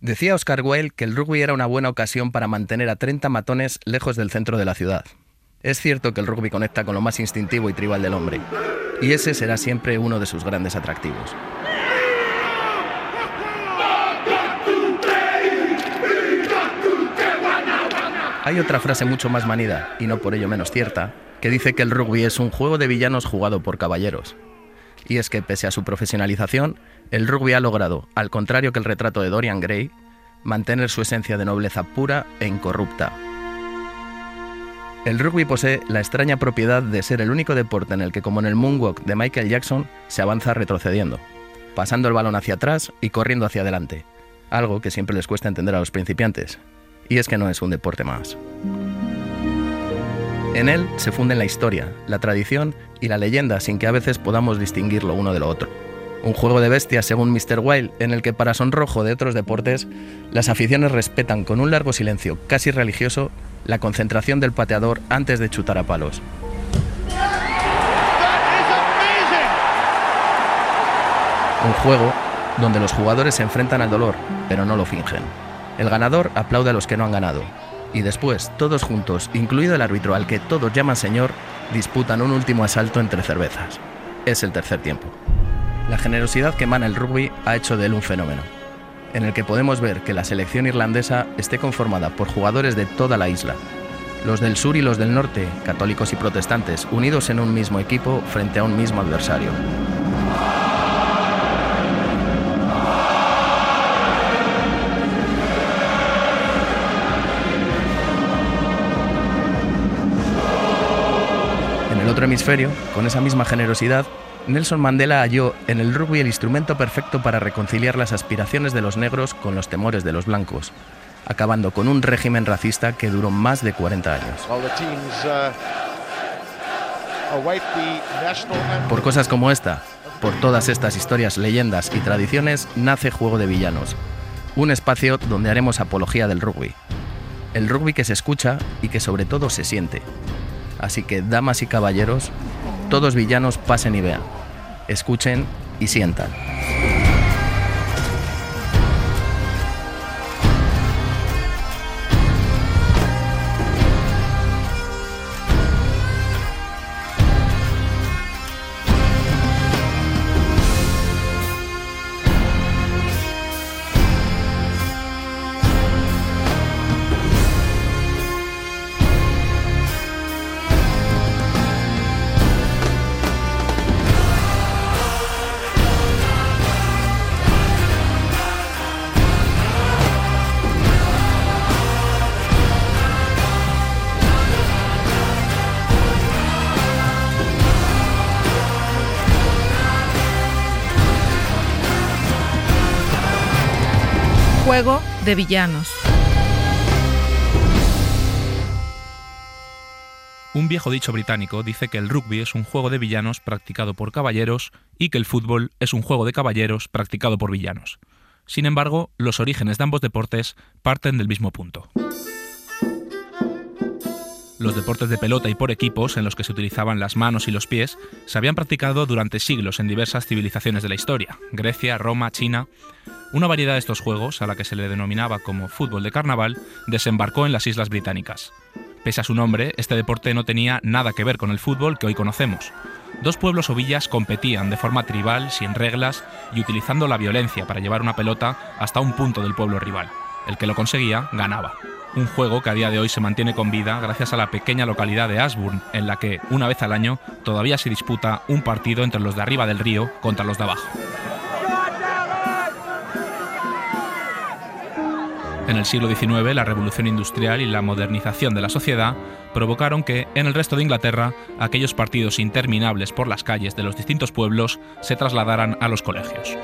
Decía Oscar Wilde que el rugby era una buena ocasión para mantener a 30 matones lejos del centro de la ciudad. Es cierto que el rugby conecta con lo más instintivo y tribal del hombre, y ese será siempre uno de sus grandes atractivos. Hay otra frase mucho más manida, y no por ello menos cierta, que dice que el rugby es un juego de villanos jugado por caballeros. Y es que pese a su profesionalización, el rugby ha logrado, al contrario que el retrato de Dorian Gray, mantener su esencia de nobleza pura e incorrupta. El rugby posee la extraña propiedad de ser el único deporte en el que, como en el moonwalk de Michael Jackson, se avanza retrocediendo, pasando el balón hacia atrás y corriendo hacia adelante, algo que siempre les cuesta entender a los principiantes, y es que no es un deporte más. En él se funden la historia, la tradición y la leyenda sin que a veces podamos distinguirlo uno de lo otro. Un juego de bestias según Mr. Wild en el que para sonrojo de otros deportes, las aficiones respetan con un largo silencio casi religioso la concentración del pateador antes de chutar a palos. Un juego donde los jugadores se enfrentan al dolor, pero no lo fingen. El ganador aplaude a los que no han ganado. Y después, todos juntos, incluido el árbitro al que todos llaman señor, disputan un último asalto entre cervezas. Es el tercer tiempo. La generosidad que emana el rugby ha hecho de él un fenómeno, en el que podemos ver que la selección irlandesa esté conformada por jugadores de toda la isla, los del sur y los del norte, católicos y protestantes, unidos en un mismo equipo frente a un mismo adversario. Otro hemisferio, con esa misma generosidad, Nelson Mandela halló en el rugby el instrumento perfecto para reconciliar las aspiraciones de los negros con los temores de los blancos, acabando con un régimen racista que duró más de 40 años. Uh, por cosas como esta, por todas estas historias, leyendas y tradiciones, nace Juego de Villanos, un espacio donde haremos apología del rugby. El rugby que se escucha y que sobre todo se siente, Así que, damas y caballeros, todos villanos pasen y vean, escuchen y sientan. Juego de villanos. Un viejo dicho británico dice que el rugby es un juego de villanos practicado por caballeros y que el fútbol es un juego de caballeros practicado por villanos. Sin embargo, los orígenes de ambos deportes parten del mismo punto. Los deportes de pelota y por equipos, en los que se utilizaban las manos y los pies, se habían practicado durante siglos en diversas civilizaciones de la historia, Grecia, Roma, China, una variedad de estos juegos, a la que se le denominaba como fútbol de carnaval, desembarcó en las Islas Británicas. Pese a su nombre, este deporte no tenía nada que ver con el fútbol que hoy conocemos. Dos pueblos o villas competían de forma tribal, sin reglas y utilizando la violencia para llevar una pelota hasta un punto del pueblo rival. El que lo conseguía ganaba. Un juego que a día de hoy se mantiene con vida gracias a la pequeña localidad de Ashburn, en la que, una vez al año, todavía se disputa un partido entre los de arriba del río contra los de abajo. En el siglo XIX, la revolución industrial y la modernización de la sociedad provocaron que, en el resto de Inglaterra, aquellos partidos interminables por las calles de los distintos pueblos se trasladaran a los colegios.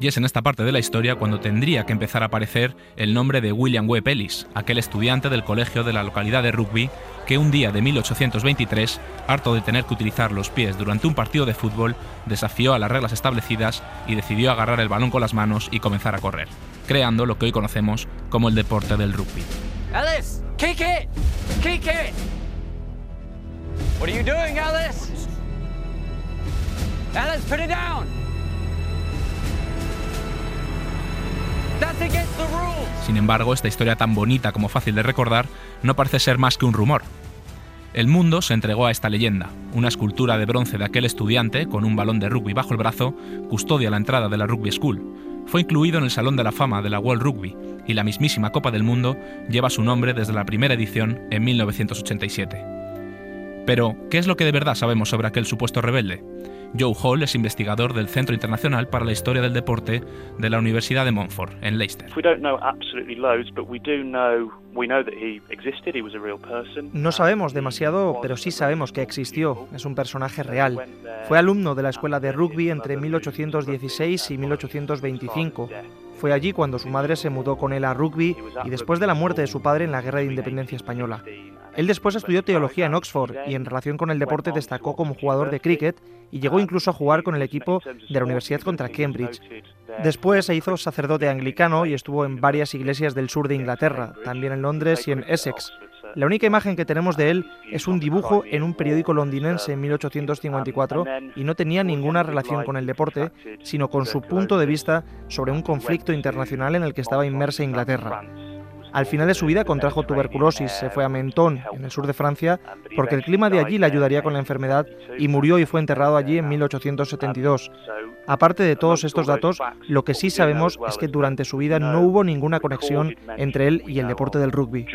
Y es en esta parte de la historia cuando tendría que empezar a aparecer el nombre de William Webb Ellis, aquel estudiante del colegio de la localidad de Rugby que un día de 1823, harto de tener que utilizar los pies durante un partido de fútbol, desafió a las reglas establecidas y decidió agarrar el balón con las manos y comenzar a correr creando lo que hoy conocemos como el deporte del rugby. Doing, Alice? Alice, put it down. Sin embargo, esta historia tan bonita como fácil de recordar no parece ser más que un rumor. El mundo se entregó a esta leyenda, una escultura de bronce de aquel estudiante con un balón de rugby bajo el brazo, custodia la entrada de la Rugby School. Fue incluido en el Salón de la Fama de la World Rugby y la mismísima Copa del Mundo lleva su nombre desde la primera edición en 1987. Pero, ¿qué es lo que de verdad sabemos sobre aquel supuesto rebelde? Joe Hall es investigador del Centro Internacional para la Historia del Deporte de la Universidad de Montfort, en Leicester. No sabemos demasiado, pero sí sabemos que existió. Es un personaje real. Fue alumno de la escuela de rugby entre 1816 y 1825. Fue allí cuando su madre se mudó con él a rugby y después de la muerte de su padre en la Guerra de Independencia Española. Él después estudió teología en Oxford y en relación con el deporte destacó como jugador de cricket y llegó incluso a jugar con el equipo de la Universidad contra Cambridge. Después se hizo sacerdote anglicano y estuvo en varias iglesias del sur de Inglaterra, también en Londres y en Essex. La única imagen que tenemos de él es un dibujo en un periódico londinense en 1854 y no tenía ninguna relación con el deporte, sino con su punto de vista sobre un conflicto internacional en el que estaba inmersa Inglaterra. Al final de su vida contrajo tuberculosis, se fue a Mentón, en el sur de Francia, porque el clima de allí le ayudaría con la enfermedad y murió y fue enterrado allí en 1872. Aparte de todos estos datos, lo que sí sabemos es que durante su vida no hubo ninguna conexión entre él y el deporte del rugby.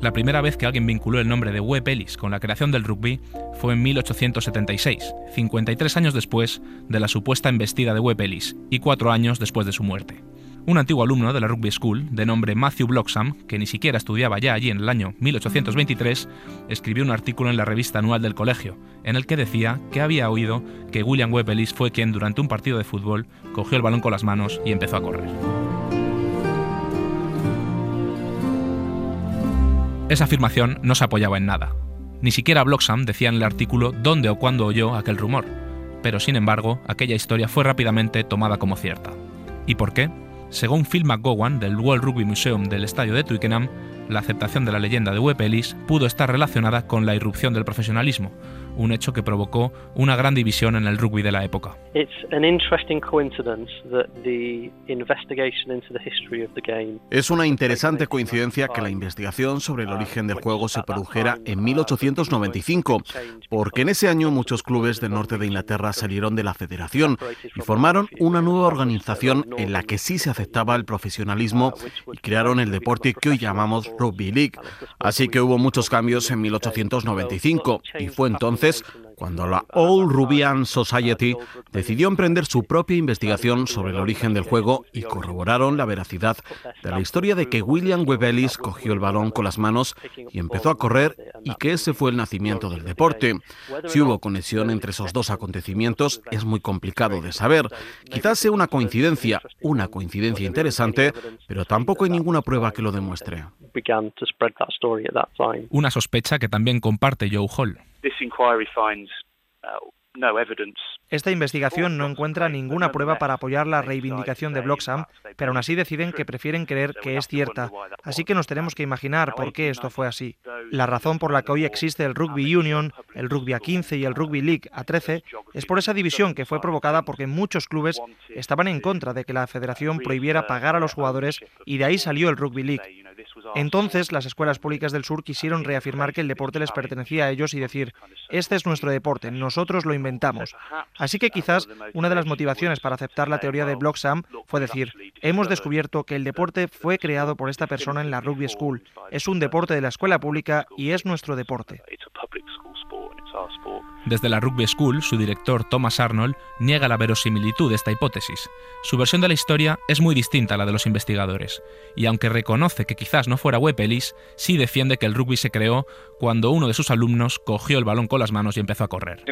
La primera vez que alguien vinculó el nombre de Webb Ellis con la creación del rugby fue en 1876, 53 años después de la supuesta embestida de Webb Ellis y cuatro años después de su muerte. Un antiguo alumno de la Rugby School, de nombre Matthew Bloxham, que ni siquiera estudiaba ya allí en el año 1823, escribió un artículo en la revista anual del colegio, en el que decía que había oído que William Webb Ellis fue quien durante un partido de fútbol cogió el balón con las manos y empezó a correr. Esa afirmación no se apoyaba en nada. Ni siquiera Bloxham decía en el artículo dónde o cuándo oyó aquel rumor, pero sin embargo, aquella historia fue rápidamente tomada como cierta. ¿Y por qué? Según Phil McGowan del World Rugby Museum del estadio de Twickenham, la aceptación de la leyenda de Webb Ellis pudo estar relacionada con la irrupción del profesionalismo, un hecho que provocó una gran división en el rugby de la época. Es una interesante coincidencia que la investigación sobre el origen del juego se produjera en 1895, porque en ese año muchos clubes del norte de Inglaterra salieron de la federación y formaron una nueva organización en la que sí se aceptaba el profesionalismo y crearon el deporte que hoy llamamos Rugby League. Así que hubo muchos cambios en 1895 y fue entonces cuando la All Rubian Society decidió emprender su propia investigación sobre el origen del juego y corroboraron la veracidad de la historia de que William Webb Ellis cogió el balón con las manos y empezó a correr y que ese fue el nacimiento del deporte. Si hubo conexión entre esos dos acontecimientos es muy complicado de saber. Quizás sea una coincidencia, una coincidencia interesante, pero tampoco hay ninguna prueba que lo demuestre. Una sospecha que también comparte Joe Hall. Esta investigación no encuentra ninguna prueba para apoyar la reivindicación de Bloxham, pero aún así deciden que prefieren creer que es cierta. Así que nos tenemos que imaginar por qué esto fue así. La razón por la que hoy existe el Rugby Union, el Rugby A15 y el Rugby League A13 es por esa división que fue provocada porque muchos clubes estaban en contra de que la federación prohibiera pagar a los jugadores y de ahí salió el Rugby League. Entonces, las escuelas públicas del sur quisieron reafirmar que el deporte les pertenecía a ellos y decir, este es nuestro deporte, nosotros lo inventamos. Así que quizás una de las motivaciones para aceptar la teoría de Bloxham fue decir, hemos descubierto que el deporte fue creado por esta persona en la Rugby School, es un deporte de la escuela pública y es nuestro deporte. Desde la Rugby School, su director Thomas Arnold niega la verosimilitud de esta hipótesis. Su versión de la historia es muy distinta a la de los investigadores, y aunque reconoce que quizás no fuera Webb Ellis, sí defiende que el rugby se creó cuando uno de sus alumnos cogió el balón con las manos y empezó a correr.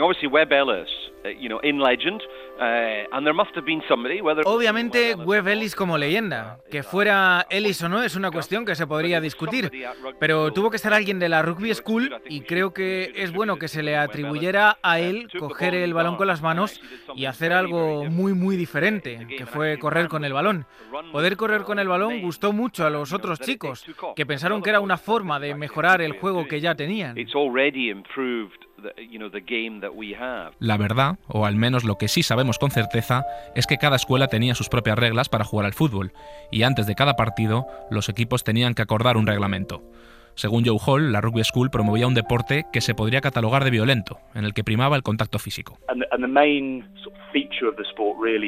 Obviamente Webb Ellis como leyenda, que fuera Ellis o no es una cuestión que se podría discutir, pero tuvo que ser alguien de la Rugby School y creo que es bueno que se le atribuyera a él coger el balón con las manos y hacer algo muy muy diferente, que fue correr con el balón. Poder correr con el balón gustó mucho a los otros chicos, que pensaron que era una forma de mejorar el juego que ya tenían. La verdad, o al menos lo que sí sabemos con certeza, es que cada escuela tenía sus propias reglas para jugar al fútbol, y antes de cada partido los equipos tenían que acordar un reglamento. Según Joe Hall, la Rugby School promovía un deporte que se podría catalogar de violento, en el que primaba el contacto físico.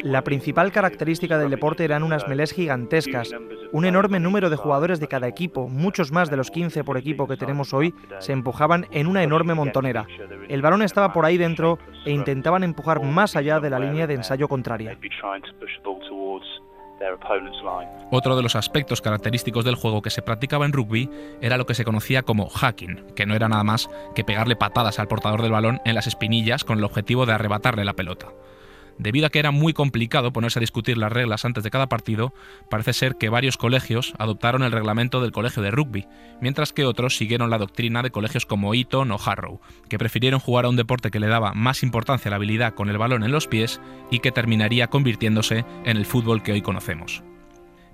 La principal característica del deporte eran unas melés gigantescas, un enorme número de jugadores de cada equipo, muchos más de los 15 por equipo que tenemos hoy, se empujaban en una enorme montonera. El balón estaba por ahí dentro e intentaban empujar más allá de la línea de ensayo contraria. Otro de los aspectos característicos del juego que se practicaba en rugby era lo que se conocía como hacking, que no era nada más que pegarle patadas al portador del balón en las espinillas con el objetivo de arrebatarle la pelota. Debido a que era muy complicado ponerse a discutir las reglas antes de cada partido, parece ser que varios colegios adoptaron el reglamento del colegio de rugby, mientras que otros siguieron la doctrina de colegios como Eton o Harrow, que prefirieron jugar a un deporte que le daba más importancia a la habilidad con el balón en los pies y que terminaría convirtiéndose en el fútbol que hoy conocemos.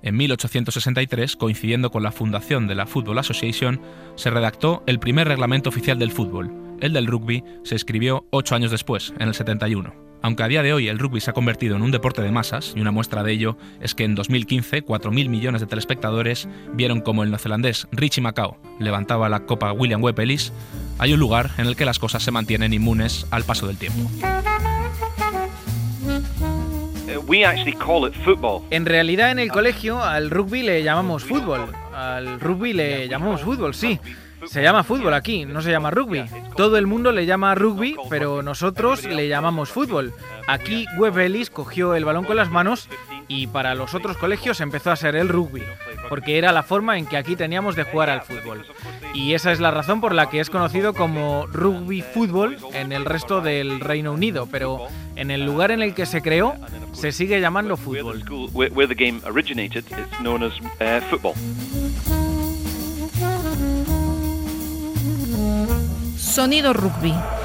En 1863, coincidiendo con la fundación de la Football Association, se redactó el primer reglamento oficial del fútbol. El del rugby se escribió ocho años después, en el 71. Aunque a día de hoy el rugby se ha convertido en un deporte de masas, y una muestra de ello es que en 2015 4.000 millones de telespectadores vieron como el neozelandés Richie Macao levantaba la copa William Webb Ellis, hay un lugar en el que las cosas se mantienen inmunes al paso del tiempo. En realidad en el colegio al rugby le llamamos fútbol. Al rugby le llamamos fútbol, sí. Se llama fútbol aquí, no se llama rugby. Todo el mundo le llama rugby, pero nosotros le llamamos fútbol. Aquí Webb Ellis cogió el balón con las manos y para los otros colegios empezó a ser el rugby, porque era la forma en que aquí teníamos de jugar al fútbol. Y esa es la razón por la que es conocido como rugby fútbol en el resto del Reino Unido, pero en el lugar en el que se creó se sigue llamando fútbol. Sonido Rugby.